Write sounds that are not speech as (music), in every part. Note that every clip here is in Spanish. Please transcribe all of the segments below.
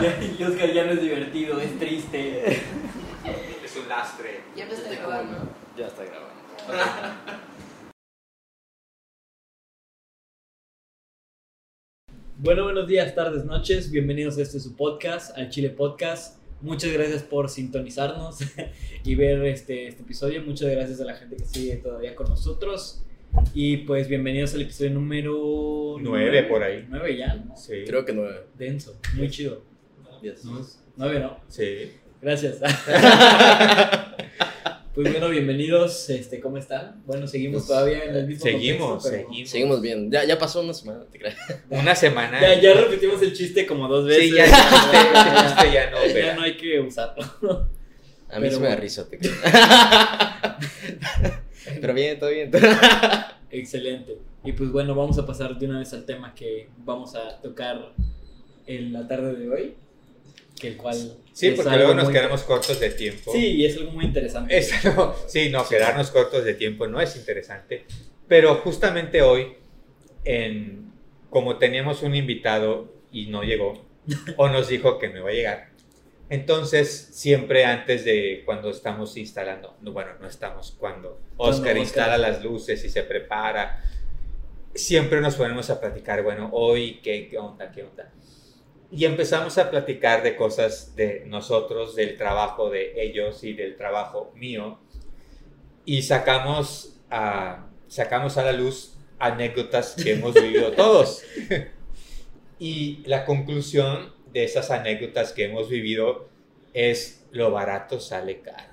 y Oscar ya no es divertido, es triste. Es un lastre. Ya no está grabando. Ya está grabando. Bueno, buenos días, tardes, noches. Bienvenidos a este su podcast, al Chile Podcast. Muchas gracias por sintonizarnos (laughs) y ver este, este episodio. Muchas gracias a la gente que sigue todavía con nosotros. Y pues bienvenidos al episodio número Nueve, por ahí. Nueve ya, ¿no? Sí. Creo que nueve. Denso, muy chido. Diez. ¿No? Nueve, ¿no? Sí. Gracias. (laughs) pues bueno, bienvenidos. Este, ¿Cómo están? Bueno, seguimos Pues, todavía en el mismo Seguimos, contexto, pero- seguimos. Seguimos bien. Ya, ya pasó una semana, te creas. (laughs) Una semana. Ya, ya repetimos el chiste como dos veces. Sí, ya, ya, chiste ya no, (laughs) Ya no hay que usarlo. A mí Pero sí me da bueno. risa, te creas. Pero bien, todo bien. Excelente. Y pues bueno, vamos a pasar de una vez al tema que vamos a tocar en la tarde de hoy. Que el cual. Sí, porque luego nos quedamos cortos de tiempo. Sí, y es algo muy interesante. Es algo- sí, no, quedarnos cortos de tiempo no es interesante. Pero justamente hoy, en, como teníamos un invitado y no llegó, (laughs) o nos dijo que no iba a llegar, entonces siempre antes de cuando estamos instalando, no, bueno, no estamos, cuando Oscar Oscar- instala las luces y se prepara, siempre nos ponemos a platicar, bueno, hoy, ¿qué, qué onda, qué onda? Y empezamos a platicar de cosas de nosotros, del trabajo de ellos y del trabajo mío. Y sacamos a, sacamos a la luz anécdotas que hemos vivido (laughs) todos. Y la conclusión de esas anécdotas que hemos vivido es lo barato sale caro.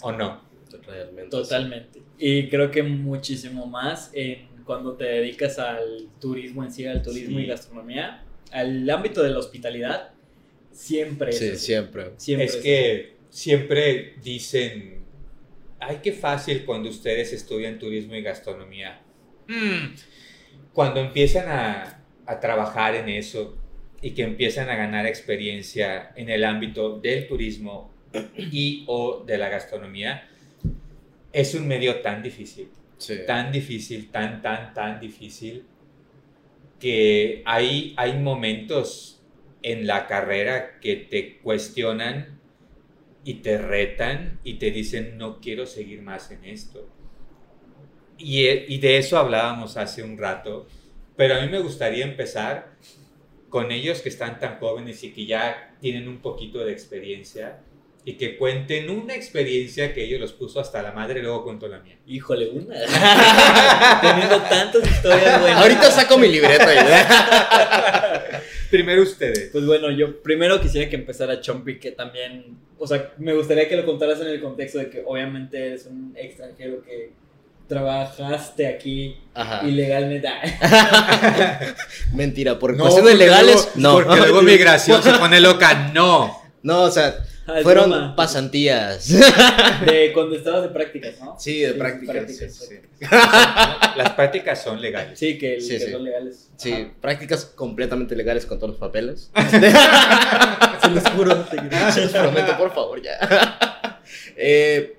¿O no? Realmente. Totalmente. Y creo que muchísimo más en cuando te dedicas al turismo en sí, al turismo Sí. y gastronomía, al ámbito de la hospitalidad, siempre Sí, es así. siempre. Siempre es así. que siempre dicen, ay, qué fácil cuando ustedes estudian turismo y gastronomía. Mm, Cuando empiezan a, a trabajar en eso y que empiezan a ganar experiencia en el ámbito del turismo y o de la gastronomía, es un medio tan difícil Sí. tan difícil, tan, tan, tan difícil, que hay, hay momentos en la carrera que te cuestionan y te retan y te dicen, no quiero seguir más en esto. Y, e- y de eso hablábamos hace un rato, pero a mí me gustaría empezar con ellos que están tan jóvenes y que ya tienen un poquito de experiencia y que cuenten una experiencia que ellos los puso hasta la madre, luego cuento la mía. Híjole, una. (laughs) Teniendo tantas historias buenas. Ahorita saco mi libreta. (laughs) Primero ustedes. Pues bueno, yo primero quisiera que empezara Chompi, que también, o sea, me gustaría que lo contaras en el contexto de que obviamente eres un extranjero que trabajaste aquí Ajá. ilegalmente. (laughs) Mentira, por No, cuestiones porque legales, luego- no. Porque luego migración se pone loca, no. No, o sea, Ah, fueron broma. pasantías. De cuando estabas de prácticas, ¿no? Sí, de prácticas. prácticas, sí, sí. (laughs) Las prácticas son legales. Sí, que, Sí, que sí. son legales. Sí, Ajá. prácticas completamente legales con todos los papeles. (laughs) (laughs) Se los juro. Se los prometo, por favor, ya. Eh,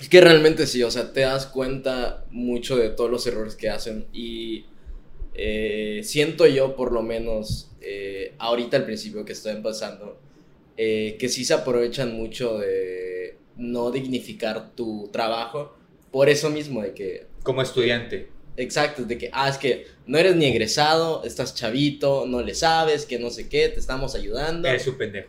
es que realmente sí, o sea, te das cuenta mucho de todos los errores que hacen y eh, siento yo, por lo menos, eh, ahorita al principio que estoy empezando, eh, que sí se aprovechan mucho de no dignificar tu trabajo por eso mismo, de que Como estudiante. Exacto, de que, ah, es que no eres ni egresado, estás chavito, no le sabes, que no sé qué, te estamos ayudando. Eres un pendejo.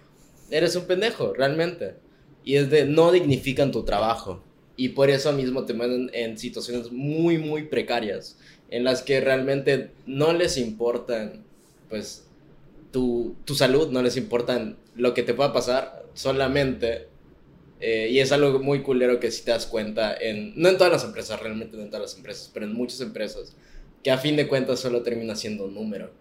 Eres un pendejo, realmente. Y es de, no dignifican tu trabajo. Y por eso mismo te meten en situaciones muy, muy precarias, en las que realmente no les importan, pues, tu, tu salud, no les importan lo que te pueda pasar, solamente eh, y es algo muy culero que si te das cuenta, en, no en todas las empresas, realmente no en todas las empresas, pero en muchas empresas, que a fin de cuentas solo termina siendo un número.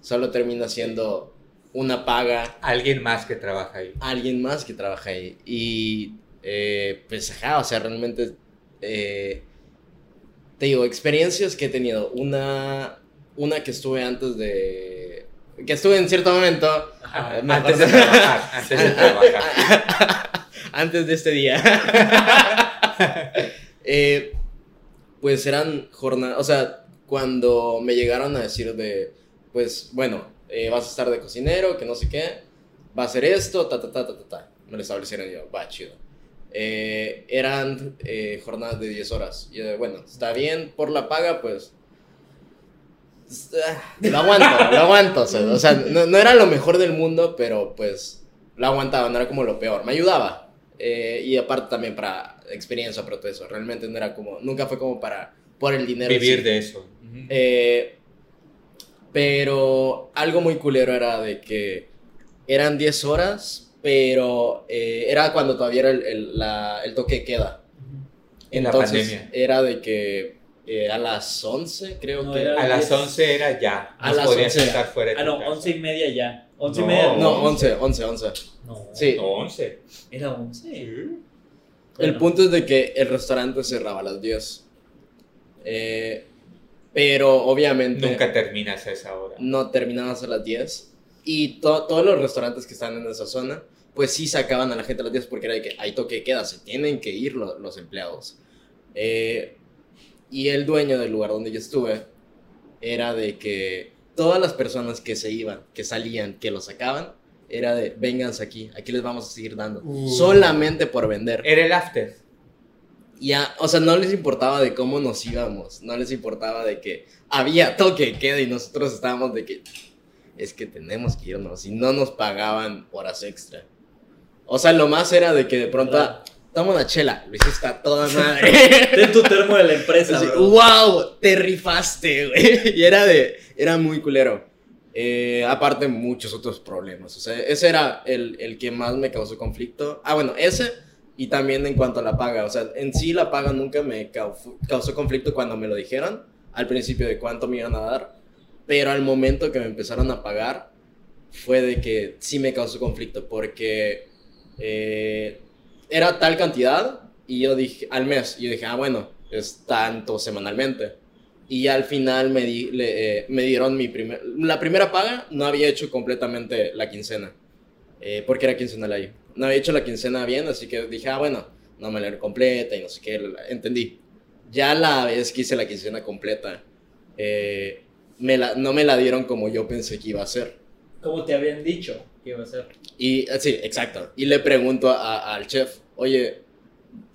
Solo termina siendo una paga, Alguien más que trabaja ahí. alguien más que trabaja ahí. Y eh, pues, ajá, o sea, realmente, eh, te digo, experiencias que he tenido. Una, una que estuve antes de... Que estuve en cierto momento... Ajá. me Antes de (laughs) trabajar. Antes de trabajar. (laughs) antes de este día. (laughs) Eh, pues eran jornadas, o sea, cuando me llegaron a decir de, pues bueno, eh, vas a estar de cocinero, que no sé qué, va a ser esto, ta, ta, ta, ta, ta, ta. Me lo establecieron y yo, va, chido. Eh, eran eh, jornadas de 10 horas. Y yo, bueno, está bien por la paga, pues. Ah, Lo aguanto, lo aguanto. O sea, o sea, no, no era lo mejor del mundo, pero pues lo aguantaba, no era como lo peor. Me ayudaba. Eh, y aparte también para experiencia, pero todo eso. Realmente no era como, nunca fue como para, por el dinero. Vivir sí. de eso. Eh, pero algo muy culero era de que eran 10 horas, pero eh, era cuando todavía era el, el- la- el toque de queda. En la pandemia. era de que eh, a las 11 creo No, que... era- A las diez. 11 era ya. A las podías 11 estar fuera de Ah, no, casa. once y media ya. Once y No. media. No, 11, 11, 11. No. Sí. No, 11. Era once. El Bueno. punto es de que el restaurante cerraba a las 10. Eh, pero obviamente... Nunca terminas a esa hora. no terminabas a las 10. Y to- todos los restaurantes que están en esa zona, pues sí sacaban a la gente a las 10 porque era de que hay toque de queda, se tienen que ir lo- los empleados. Eh, y el dueño del lugar donde yo estuve era de que todas las personas que se iban, que salían, que lo sacaban, era de, vénganse aquí, aquí les vamos a seguir dando. Uh. Solamente por vender. Era el after. Ya, o sea, no les importaba de cómo nos íbamos, no les importaba de que había toque queda y nosotros estábamos de que es que tenemos que irnos y no nos pagaban horas extra. O sea, lo más era de que de pronto. "Ah, toma una chela, Luis está toda madre. (laughs) Ten tu termo de la empresa, Así, bro. wow, te rifaste, güey. (laughs) Y era de, era muy culero. Eh, aparte, muchos otros problemas. O sea, ese era el, el que más me causó conflicto. Ah, bueno, ese y también en cuanto a la paga. O sea, en sí la paga nunca me cau- causó conflicto cuando me lo dijeron al principio de cuánto me iban a dar. Pero al momento que me empezaron a pagar, fue de que sí me causó conflicto porque eh, era tal cantidad y yo dije, al mes, y yo dije, ah, bueno, es tanto semanalmente. Y al final me, di- le- eh, me dieron mi primer... La primera paga no había hecho completamente la quincena, eh, porque era quincenal ahí. No había hecho la quincena bien, así que dije, ah, bueno, no me la completa y no sé qué, entendí. Ya la vez que hice la quincena completa, eh, me la- no me la dieron como yo pensé que iba a ser. Como te habían dicho que iba a ser. Y eh, sí, exacto. Y le pregunto a- al chef, oye,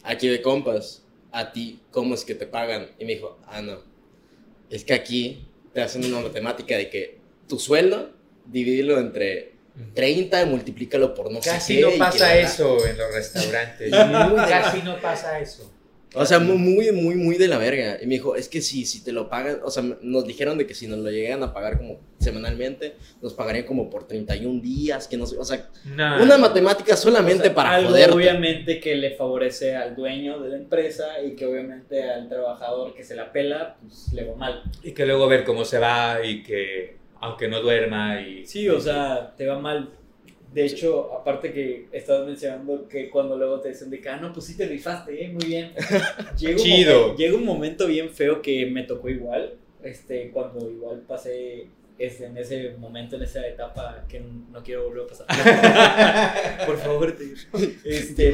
aquí de compas, a ti, ¿cómo es que te pagan? Y me dijo, ah, no. Es que aquí te hacen una matemática de que tu sueldo, divídelo entre 30 y multiplícalo por no sé Casi qué, no pasa eso en los restaurantes. (laughs) Casi no pasa eso. O sea, muy, muy, muy, muy de la verga. Y me dijo, es que sí, si te lo pagan, o sea, nos dijeron de que si nos lo llegan a pagar como semanalmente, nos pagarían como por 31 días, que no sé, o sea, No. una matemática solamente O sea, para algo joderte. obviamente que le favorece al dueño de la empresa y que obviamente al trabajador que se la pela, pues le va mal. Y que luego ver cómo se va y que aunque no duerma y... Sí, o sea, te va mal. De hecho, aparte que estabas mencionando que cuando luego te dicen de que, ah, no, pues sí te rifaste, ¿eh? muy bien. (laughs) Llega Chido. momen- llega un momento bien feo que me tocó igual, este, cuando igual pasé este, en ese momento, en esa etapa que no quiero volver a pasar. (laughs) Por favor, te. (laughs) Este,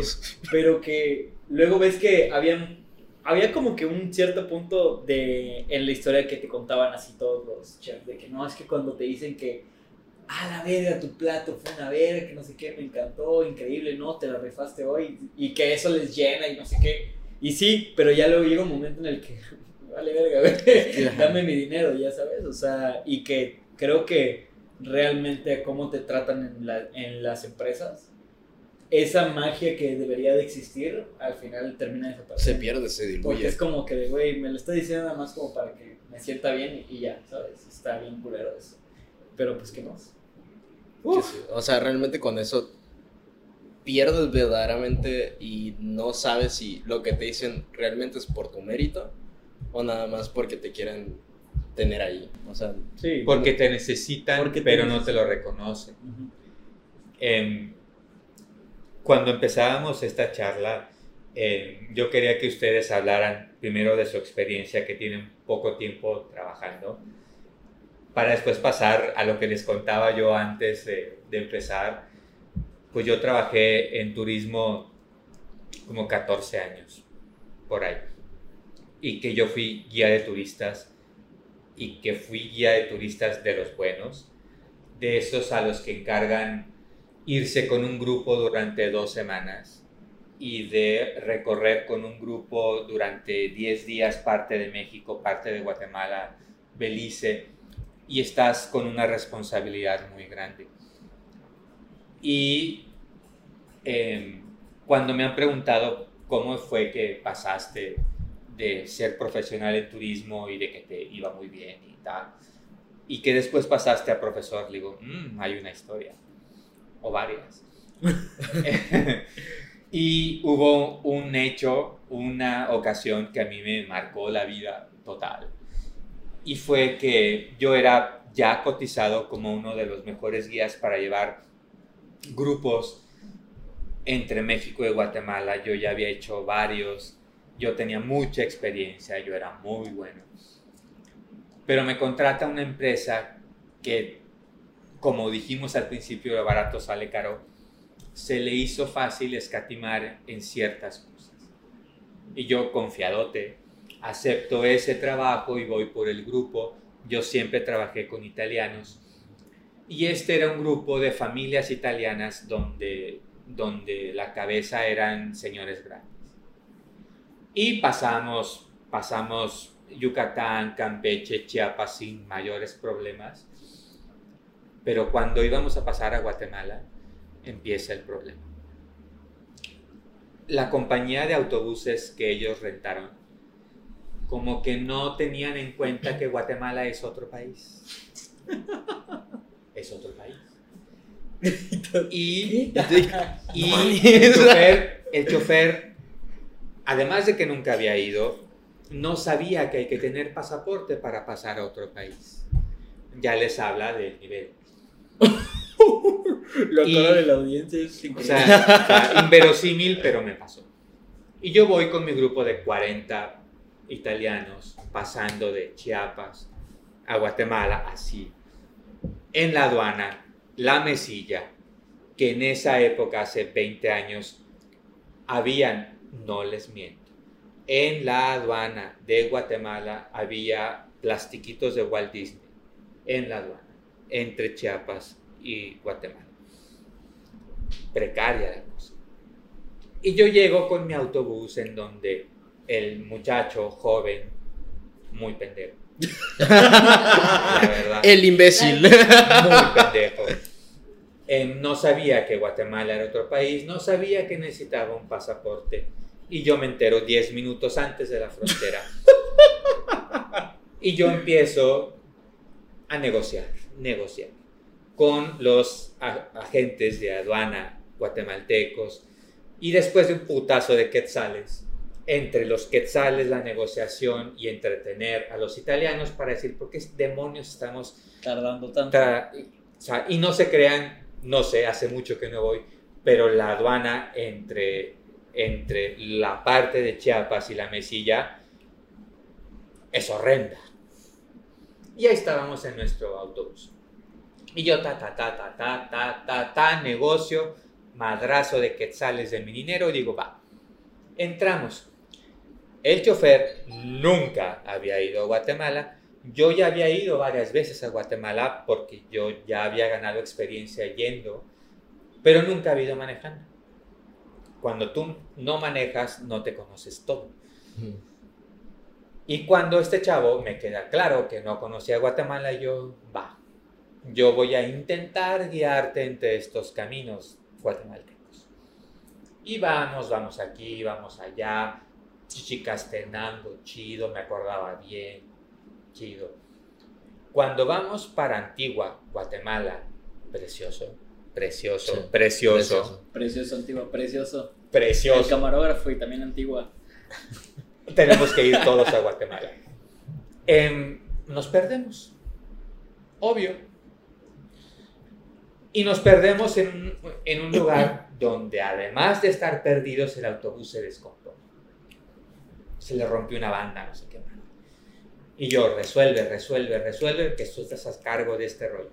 pero que luego ves que habían, había como que un cierto punto de, en la historia que te contaban así todos los chefs, de que no, es que cuando te dicen que, a la verga, tu plato fue una verga, que no sé qué, me encantó, increíble, no, te la rifaste hoy, y que eso les llena y no sé qué. Y sí, pero ya luego llega un momento en el que, (laughs) vale verga, güey, dame mi dinero, ya sabes, o sea, y que creo que realmente cómo te tratan en, la- en las empresas, esa magia que debería de existir, al final termina Se desapareciendo. pierde, se Porque diluye. es como que, de, güey, me lo está diciendo nada más como para que me sienta bien y ya, ¿sabes? Está bien culero eso. Pero pues, ¿qué más? Que sí, O sea, realmente con eso pierdes verdaderamente y no sabes si lo que te dicen realmente es por tu mérito o nada más porque te quieren tener ahí. O sea, Sí. Porque te necesitan, Porque te pero no te necesitan. lo reconocen. Ujú. Em, cuando empezábamos esta charla, em, yo quería que ustedes hablaran primero de su experiencia, que tienen poco tiempo trabajando, para después pasar a lo que les contaba yo antes de, de empezar. Pues yo trabajé en turismo como 14 años, por ahí. Y que yo fui guía de turistas y que fui guía de turistas de los buenos, de esos a los que encargan irse con un grupo durante dos semanas y de recorrer con un grupo durante 10 días parte de México, parte de Guatemala, Belice, y estás con una responsabilidad muy grande. Y em, cuando me han preguntado cómo fue que pasaste de ser profesional en turismo y de que te iba muy bien y tal, y que después pasaste a profesor, le digo, "Mm, hay una historia, o varias. (laughs) (laughs) y hubo un hecho, una ocasión que a mí me marcó la vida total. Y fue que yo era ya cotizado como uno de los mejores guías para llevar grupos entre México y Guatemala. Yo ya había hecho varios, yo tenía mucha experiencia, yo era muy bueno. Pero me contrata una empresa que, como dijimos al principio, lo barato sale caro, se le hizo fácil escatimar en ciertas cosas. Y yo, confiadote, acepto ese trabajo y voy por el grupo. Yo siempre trabajé con italianos. Y este era un grupo de familias italianas donde, donde la cabeza eran señores grandes. Y pasamos, pasamos Yucatán, Campeche, Chiapas sin mayores problemas. Pero cuando íbamos a pasar a Guatemala, empieza el problema. La compañía de autobuses que ellos rentaron, como que no tenían en cuenta que Guatemala es otro país. Es otro país. (laughs) Y, y el, chofer, el chofer, además de que nunca había ido, no sabía que hay que tener pasaporte para pasar a otro país. Ya les habla del nivel. (laughs) La Y- de la audiencia es O sea, o sea, inverosímil, pero me pasó. Y yo voy con mi grupo de 40 italianos pasando de Chiapas a Guatemala así. En la aduana, la mesilla, que en esa época, hace 20 años, habían, no les miento, en la aduana de Guatemala había plastiquitos de Walt Disney, en la aduana, entre Chiapas y Guatemala precaria la cosa. Y yo llego con mi autobús en donde el muchacho joven, muy pendejo, (laughs) la verdad, El imbécil. muy pendejo, eh, no sabía que Guatemala era otro país, no sabía que necesitaba un pasaporte. Y yo me entero 10 minutos antes de la frontera. Y yo empiezo a negociar, negociar con los agentes de aduana guatemaltecos y después de un putazo de quetzales, entre los quetzales la negociación y entretener a los italianos para decir, ¿por qué demonios estamos Tardando tanto. tra- o sea, y no se crean, no sé, hace mucho que no voy, pero la aduana entre, entre la parte de Chiapas y la Mesilla es horrenda. Y ahí estábamos en nuestro autobús. Y yo ta, ta, ta, ta, ta, ta, ta, ta, negocio, madrazo de quetzales de mi dinero, y digo, va, entramos. El chofer nunca había ido a Guatemala, yo ya había ido varias veces a Guatemala porque yo ya había ganado experiencia yendo, pero nunca había ido manejando. Cuando tú no manejas, no te conoces todo. Y cuando este chavo me queda claro que no conocía Guatemala, yo, va, yo voy a intentar guiarte entre estos caminos guatemaltecos. Y vamos, vamos aquí, vamos allá, chichicastenando, chido, me acordaba bien, chido. Cuando vamos para Antigua, Guatemala, precioso, precioso, Sí, precioso, Precioso, antigua, precioso. El precioso. camarógrafo y también antigua. (laughs) Tenemos que ir todos a Guatemala. Em, nos perdemos. Obvio. Y nos perdemos en en un lugar donde además de estar perdidos, el autobús se descompone. Se le rompió una banda, no sé qué. más. Y yo, resuelve, resuelve, resuelve, que tú estás a cargo de este rollo.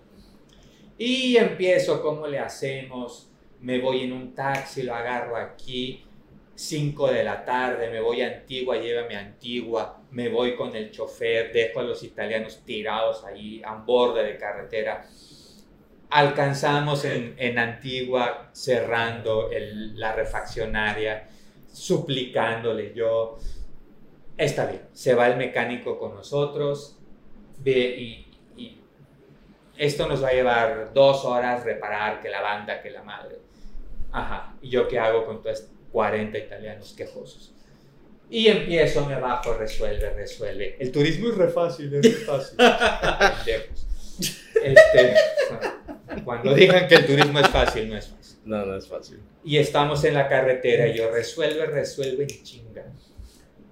Y empiezo, ¿cómo le hacemos? Me voy en un taxi, lo agarro aquí, 5 de la tarde, me voy a Antigua, llévame a Antigua, me voy con el chofer, dejo a los italianos tirados ahí a un borde de carretera. alcanzamos en, en Antigua cerrando la refaccionaria, suplicándole yo, está bien, se va el mecánico con nosotros, ve y, y esto nos va a llevar dos horas reparar, que la banda, que la madre. Ajá, ¿y yo qué hago con todos 40 italianos quejosos? Y empiezo, me bajo, resuelve, resuelve. El turismo es re fácil, es re fácil. (laughs) Este, cuando digan que el turismo es fácil, no es fácil. No, no es fácil. Y estamos en la carretera y yo resuelve, resuelve en chinga.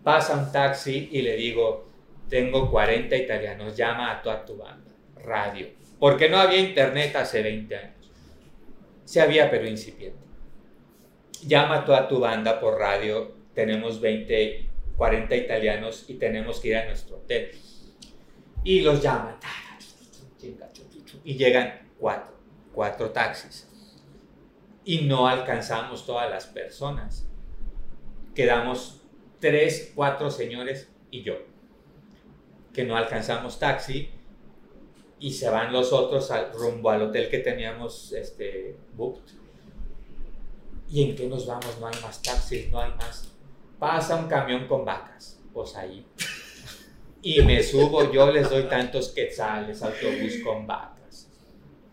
Pasa un taxi y le digo, tengo 40 italianos, llama a toda tu banda, radio. Porque no había internet hace 20 años. Se había, pero incipiente. Llama a toda tu banda por radio, tenemos 20, 40 italianos y tenemos que ir a nuestro hotel. Y los llaman. Y llegan cuatro, cuatro taxis y no alcanzamos todas las personas. Quedamos tres, cuatro señores y yo, que no alcanzamos taxi y se van los otros al, rumbo al hotel que teníamos este, booked. ¿Y en qué nos vamos? No hay más taxis, no hay más. Pasa un camión con vacas, pues ahí. Y me subo, yo les doy tantos quetzales, autobús con vacas.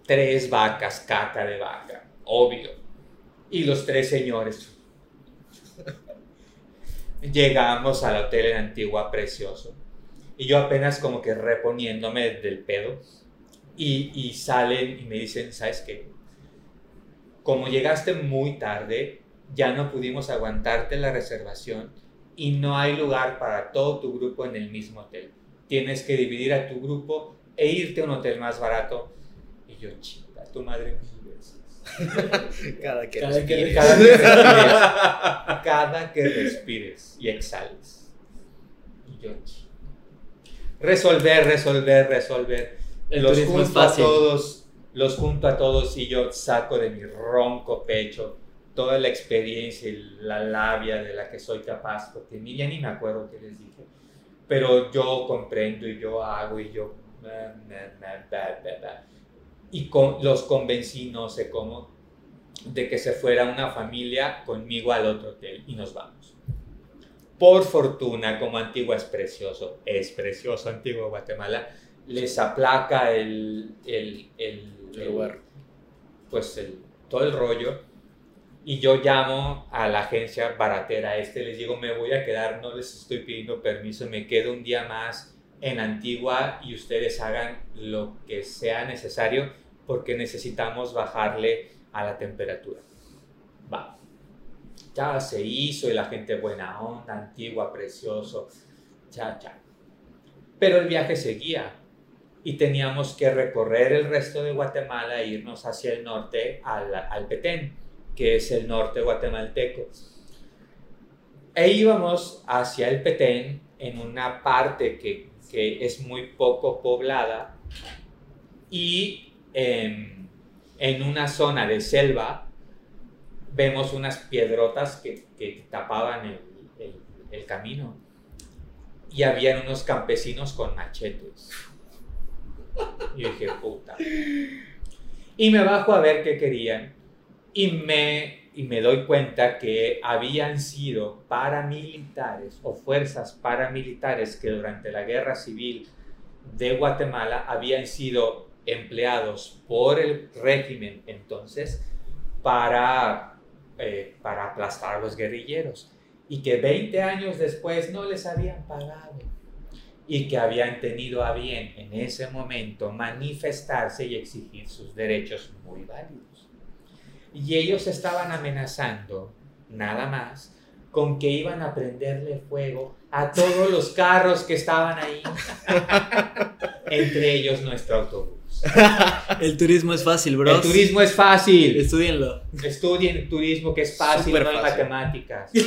Tres vacas, caca de vaca, obvio y los tres señores. Llegamos al hotel en Antigua Precioso y yo apenas como que reponiéndome del pedo y, y salen y me dicen, ¿sabes qué? Como llegaste muy tarde, ya no pudimos aguantarte la reservación y no hay lugar para todo tu grupo en el mismo hotel. Tienes que dividir a tu grupo e irte a un hotel más barato. Y yo, chinga, tu madre veces. Cada que Cada que respires. Cada que respires, (laughs) cada que respires y exhales. Y yo, resolver, resolver, resolver. El los junto a todos, los junto a todos y yo saco de mi ronco pecho toda la experiencia y la labia de la que soy capaz, porque ni ya ni me acuerdo qué les dije, pero yo comprendo y yo hago y yo... ba, ba, ba. Y con, los convencí, no sé cómo, de que se fuera una familia conmigo al otro hotel y nos vamos. Por fortuna, como Antigua es precioso, es precioso Antigua Guatemala, les aplaca el, el, el, El lugar. pues el, todo el rollo y yo llamo a la agencia baratera este, les digo, me voy a quedar, no les estoy pidiendo permiso, me quedo un día más en Antigua y ustedes hagan lo que sea necesario porque necesitamos bajarle a la temperatura. Va. Ya se hizo y la gente buena onda, Antigua, precioso, ya, ya. Pero el viaje seguía y teníamos que recorrer el resto de Guatemala e irnos hacia el norte al, al Petén, que es el norte guatemalteco. E íbamos hacia el Petén en una parte que, que es muy poco poblada y em, en una zona de selva vemos unas piedrotas que, que tapaban el, el- el camino y habían unos campesinos con machetes. Y dije, puta. Y me bajo a ver qué querían y me, y me doy cuenta que habían sido paramilitares o fuerzas paramilitares que durante la guerra civil de Guatemala habían sido empleados por el régimen entonces para, eh, para aplastar a los guerrilleros y que 20 años después no les habían pagado y que habían tenido a bien en ese momento manifestarse y exigir sus derechos muy válidos. Y ellos estaban amenazando, nada más, con que iban a prenderle fuego a todos los carros que estaban ahí, entre ellos nuestro autobús. El turismo es fácil, bro. El turismo es fácil. Estudienlo. Estudien turismo, que es fácil, Súper no hay fácil. matemáticas. (laughs)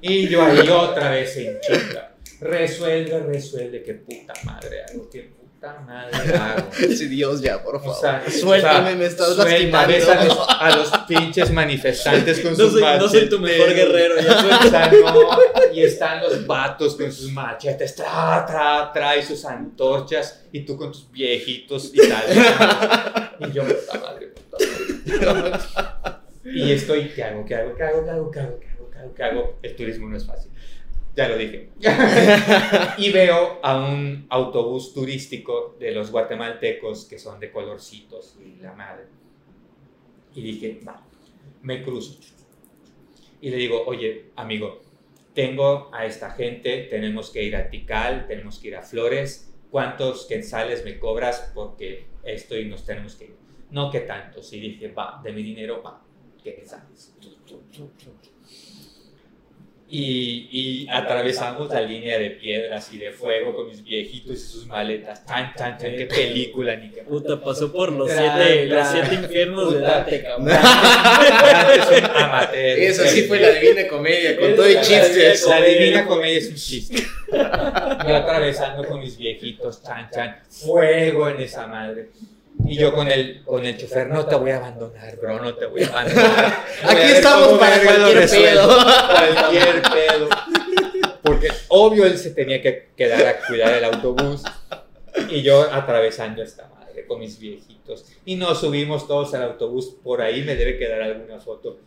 y yo ahí otra vez en chinga. Resuelve, resuelve, qué puta madre hago, qué puta madre (laughs) hago. Sí, Dios, ya, por favor. O sea, Suéltame, o sea, me estás suelta, lastimando. a los, a los pinches manifestantes con No sus soy, no soy tu machetes. mejor guerrero, ya O sea, no, y están los vatos con sus machetes, tra, tra, tra, y sus antorchas, y tú con tus viejitos y tal. Y yo, puta madre, puta madre. Y estoy, ¿qué hago? ¿Qué hago? ¿Qué hago? ¿Qué hago? ¿Qué hago? ¿Qué hago? ¿Qué hago? ¿Qué hago? El turismo no es fácil. Ya lo dije. (laughs) y veo a un autobús turístico de los guatemaltecos que son de colorcitos y la madre. Y dije, va, me cruzo. Y le digo, oye, amigo, tengo a esta gente, tenemos que ir a Tikal, tenemos que ir a Flores, ¿cuántos quetzales me cobras? Porque esto y nos tenemos que ir. No que tantos. Y dije, va, de mi dinero, va, quetzales. Y, y atravesamos la línea de piedras y de fuego con mis viejitos y sus maletas. Tan, tan, tan, qué película, ni qué Puta, pasó por los Tra, siete, tra. los siete infiernos de. Dante, cabrón. Antes un amateur. Esa sí fue la divina comedia, con todo y chistes. La divina comedia es un chiste. Yo atravesando con mis viejitos, chan, chan, fuego en esa madre. Y yo con el, con el chofer, no te voy a abandonar, bro, no te voy a (laughs) abandonar. Aquí a estamos para cualquier pedo. Cualquier pedo. Porque obvio él se tenía que quedar a cuidar el autobús. Y yo atravesando esta madre con mis viejitos. Y nos subimos todos al autobús. Por ahí me debe quedar alguna foto.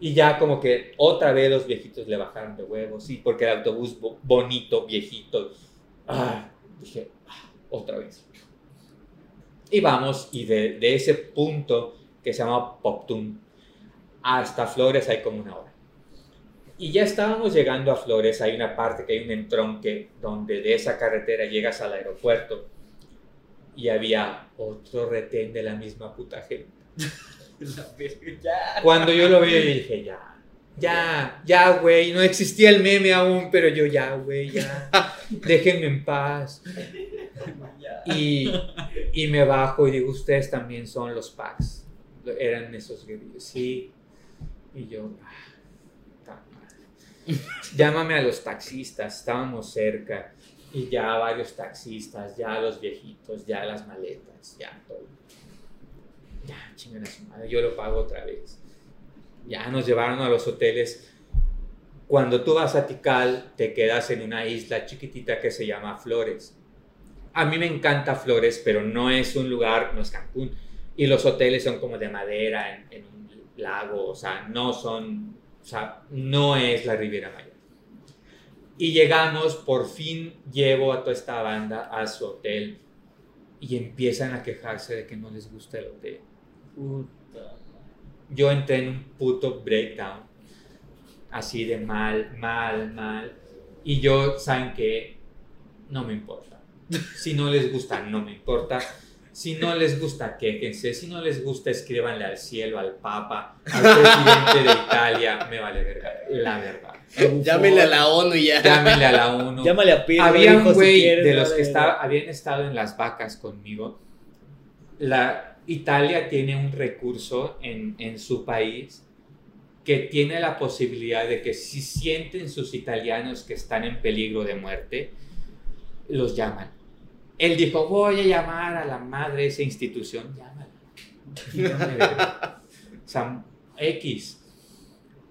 Y ya como que otra vez los viejitos le bajaron de huevos. Sí, porque el autobús bo- bonito, viejito. Ah, dije, ah, otra vez. Y vamos, y de, de ese punto que se llama Poptún hasta Flores hay como una hora. Y ya estábamos llegando a Flores, hay una parte que hay un entronque donde de esa carretera llegas al aeropuerto y había otro retén de la misma puta gente. (laughs) Cuando yo lo vi, dije, ya, ya, ya, güey, no existía el meme aún, pero yo ya, güey, ya, (laughs) déjenme en paz. Y, y me bajo y digo, ustedes también son los packs. Eran esos guerrillos, sí. Y yo, ah, (laughs) llámame a los taxistas, estábamos cerca. Y ya varios taxistas, ya los viejitos, ya las maletas, ya todo. Ya, chingan a su madre, yo lo pago otra vez. Ya nos llevaron a los hoteles. Cuando tú vas a Tikal, te quedas en una isla chiquitita que se llama Flores. A mí me encanta Flores, pero no es un lugar, no es Cancún. Y los hoteles son como de madera en, en un lago, o sea, no son, o sea, no es la Riviera Maya. Y llegamos, por fin llevo a toda esta banda a su hotel y empiezan a quejarse de que no les gusta el hotel. Puta. Yo entré en un puto breakdown, así de mal, mal, mal. Y yo, ¿saben qué? No me importa. Si no les gusta, no me importa. Si no les gusta, quéjense. Si no les gusta, escríbanle al cielo, al papa, al presidente de Italia. Me vale verga, la verdad. Llámenle a la ONU y ya. Llámenle a la ONU. Llámale a Pedro. Había un si güey quieres, de los que estaba, habían estado en las vacas conmigo. La Italia tiene un recurso en, en su país que tiene la posibilidad de que si sienten sus italianos que están en peligro de muerte, los llaman. Él dijo, voy a llamar a la madre de esa institución, llámala. (laughs) O sea, X.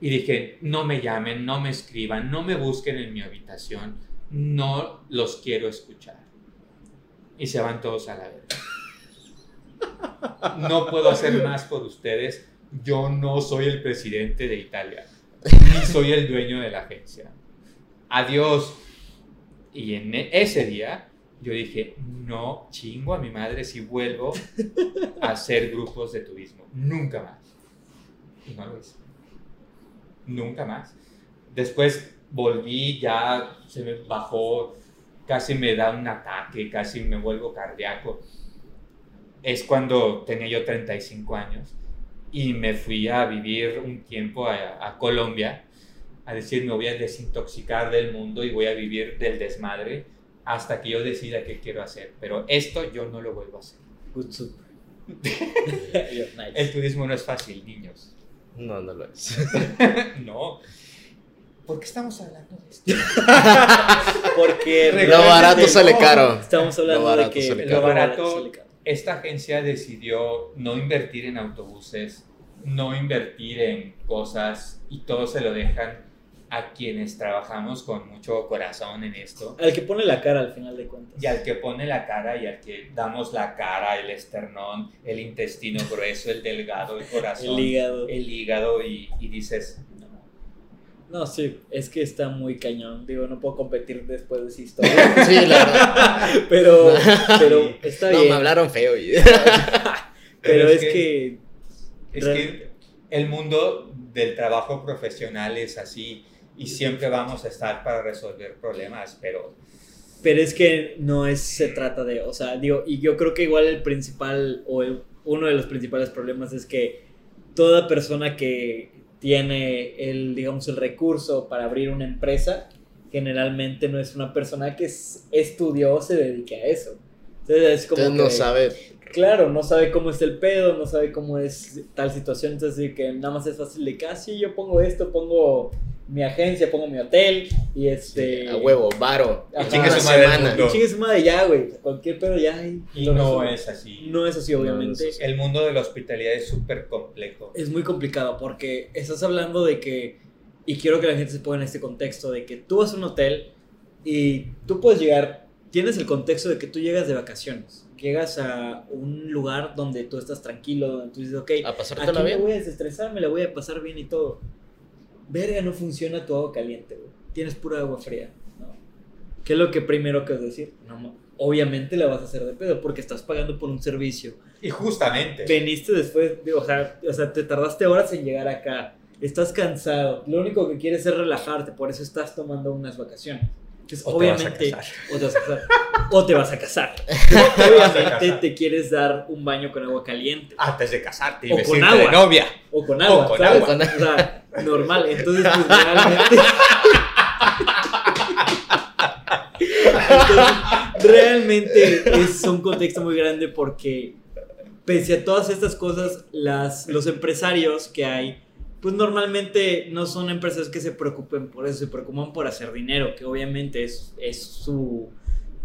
Y dije, no me llamen, no me escriban, no me busquen en mi habitación, no los quiero escuchar. Y se van todos a la verga. No puedo hacer más por ustedes. Yo no soy el presidente de Italia, ni soy el dueño de la agencia. Adiós. Y en e- ese día yo dije, no chingo a mi madre si vuelvo a hacer grupos de turismo. Nunca más. Y no lo hice. Nunca más. Después volví, ya se me bajó, casi me da un ataque, casi me vuelvo cardíaco. Es cuando tenía yo 35 años y me fui a vivir un tiempo a, a Colombia, a decir, me voy a desintoxicar del mundo y voy a vivir del desmadre hasta que yo decida qué quiero hacer. Pero esto yo no lo vuelvo a hacer. Good soup. nice. (laughs) El turismo no es fácil, niños. No, no lo es. (laughs) no. ¿Por qué estamos hablando de esto? (laughs) Porque Lo barato sale caro. Estamos hablando de que Lo barato, sale caro. Esta agencia decidió no invertir en autobuses, no invertir en cosas y todo se lo dejan a quienes trabajamos con mucho corazón en esto. Al que pone la cara al final de cuentas. Y al que pone la cara y al que damos la cara, el esternón, el intestino grueso, el delgado, el (laughs) corazón, El hígado. el hígado y, y dices, no, No, sí, es que está muy cañón. Digo, no puedo competir después de esa (laughs) historia. Sí, la verdad. (laughs) pero, (laughs) pero está No, bien. me hablaron feo. y- pero es que, Es Real- que el mundo del trabajo profesional es así y siempre vamos a estar para resolver problemas, pero pero es que no es, se trata de, o sea, digo, y yo creo que igual el principal, o el- uno de los principales problemas es que toda persona que tiene el, digamos, el recurso para abrir una empresa, generalmente no es una persona que es- estudió o se dedique a eso. Entonces es como Entonces no que- sabe. Claro, no sabe cómo es el pedo, no sabe cómo es tal situación, entonces que nada más es fácil de que, ah, sí, yo pongo esto, pongo mi agencia, pongo mi hotel y este... A huevo, varo. Y Chingue su semana. Y chingue su madre ya, güey, cualquier pedo ya hay. y lo no es así. No es así, obviamente. no es así. El mundo de la hospitalidad es súper complejo. Es muy complicado porque estás hablando de que, y quiero que la gente se ponga en este contexto, de que tú vas a un hotel y tú puedes llegar, tienes el contexto de que tú llegas de vacaciones, llegas a un lugar donde tú estás tranquilo, donde tú dices, ok, A aquí me voy a desestresar, me la voy a pasar bien y todo. Verga, no funciona tu agua caliente, güey. Tienes pura agua fría. ¿no? ¿Qué es lo que primero que vas a decir? No, obviamente la vas a hacer de pedo porque estás pagando por un servicio Y justamente, veniste después, de- o, sea, o sea, te tardaste horas en llegar acá, estás cansado, lo único que quieres es relajarte, por eso estás tomando unas vacaciones. Entonces, O te obviamente, casar. o te vas a casar, o (laughs) te vas a casar. obviamente te quieres dar un baño con agua caliente, antes de casarte y O con agua. de novia. o con agua, con ¿sabes? agua. O sea, normal, entonces pues realmente... Entonces, (laughs) realmente es un contexto muy grande porque pese a todas estas cosas, las, los empresarios que hay, pues normalmente no son empresas que se preocupen por eso, se preocupan por hacer dinero, que obviamente es, es su...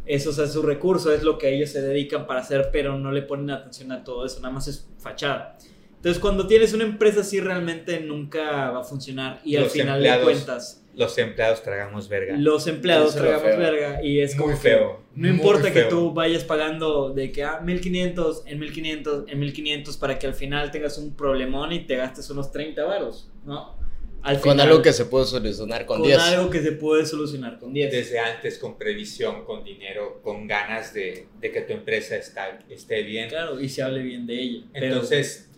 Eso o sea, su recurso, es lo que ellos se dedican para hacer, pero no le ponen atención a todo eso, nada más es fachada. Entonces, cuando tienes una empresa así, realmente nunca va a funcionar. Y al final de cuentas, Los empleados tragamos verga. los empleados Eso tragamos verga. Y es como Muy que feo. no muy importa que feo. tú vayas pagando de que a 1500, en 1500, en 1500 para que al final tengas un problemón y te gastes unos 30 varos, ¿no? Al Con final, algo que se puede solucionar con con 10. algo que se puede solucionar con 10. Desde antes, con previsión, con dinero, con ganas de, de que tu empresa está, esté bien. Claro, y se hable bien de ella. Pero- Entonces,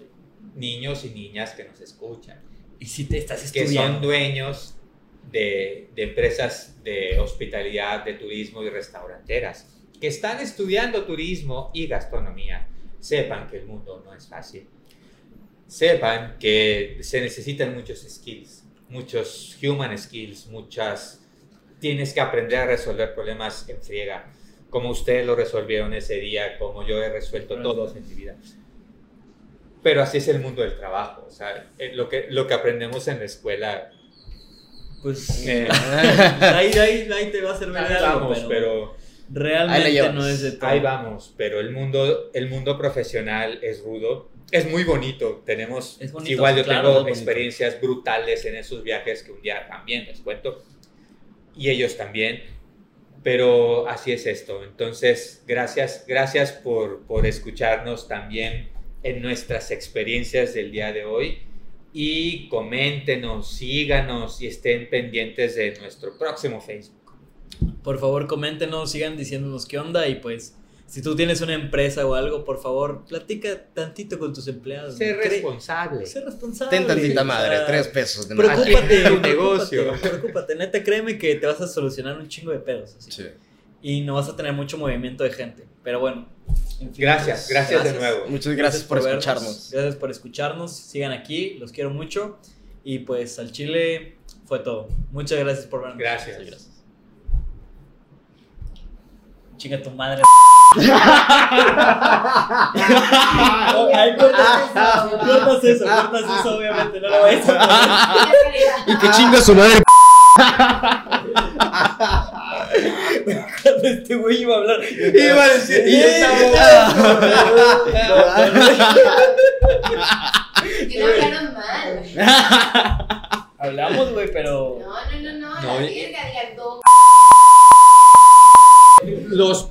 niños y niñas que nos escuchan, y si te estás que son estudiando, dueños de, de empresas de hospitalidad, de turismo y restauranteras, que están estudiando turismo y gastronomía, sepan que el mundo no es fácil. Sepan que se necesitan muchos skills, muchos human skills, muchas... Tienes que aprender a resolver problemas en friega, como ustedes lo resolvieron ese día, como yo he resuelto todos en mi vida. Pero así es el mundo del trabajo, o sea, eh, lo que, lo que aprendemos en la escuela pues eh, (laughs) ahí, ahí, ahí te va a servir de ahí algo, vamos, pero, realmente no es de todo. ahí vamos, pero el mundo, el mundo profesional es rudo, es muy bonito, tenemos, Es bonito, igual yo claro, tengo experiencias brutales en esos viajes que un día también les cuento, y ellos también, pero así es esto, entonces gracias, gracias por, por escucharnos también en nuestras experiencias del día de hoy. Y coméntenos, síganos y estén pendientes de nuestro próximo Facebook. Por favor, coméntenos, sigan diciéndonos qué onda y pues si tú tienes una empresa o algo, por favor, platica tantito con tus empleados. Sé responsable. Sé responsable. Ten tantita madre, tres pesos de más. Preocúpate, (laughs) tu preocúpate, negocio. Preocúpate, neta, créeme que te vas a solucionar un chingo de pedos. así. Sí. Y no vas a tener mucho movimiento de gente. Pero bueno. en fin, Gracias, pues, gracias, de nuevo. Muchas gracias, por, escucharnos. Gracias por escucharnos. Sigan aquí, los quiero mucho. Y pues al Chile fue todo. Muchas gracias por vernos. Gracias. Sí, gracias. Chinga tu madre. (laughs) Ay, cortas eso, cortas eso, cortas eso, obviamente, no lo vayas a (laughs) Y que chinga su madre. Este güey iba a hablar. Iba a decir, y (laughs) Que no hablaron mal. troleamos, güey, pero. No, no, no, no. No, la verga. Los